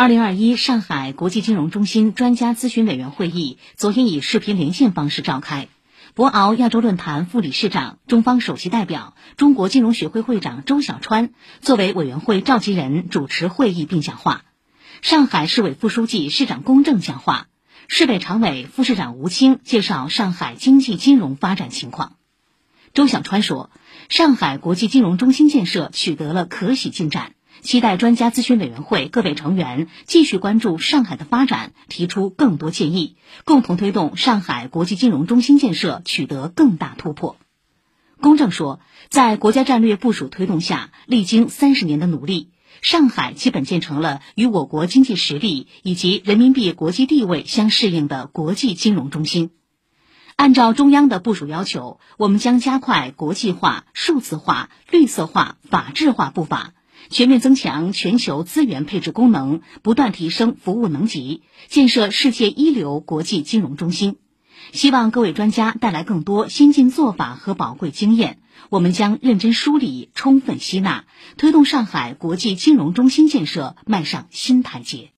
二零二一上海国际金融中心专家咨询委员会议昨天以视频连线方式召开。博鳌亚洲论坛副理事长、中方首席代表、中国金融学会会长周小川作为委员会召集人主持会议并讲话。上海市委副书记、市长龚正讲话。市委常委、副市长吴清介绍上海经济金融发展情况。周小川说，上海国际金融中心建设取得了可喜进展。期待专家咨询委员会各位成员继续关注上海的发展，提出更多建议，共同推动上海国际金融中心建设取得更大突破。公正说，在国家战略部署推动下，历经三十年的努力，上海基本建成了与我国经济实力以及人民币国际地位相适应的国际金融中心。按照中央的部署要求，我们将加快国际化、数字化、绿色化、法治化步伐。全面增强全球资源配置功能，不断提升服务能级，建设世界一流国际金融中心。希望各位专家带来更多先进做法和宝贵经验，我们将认真梳理、充分吸纳，推动上海国际金融中心建设迈上新台阶。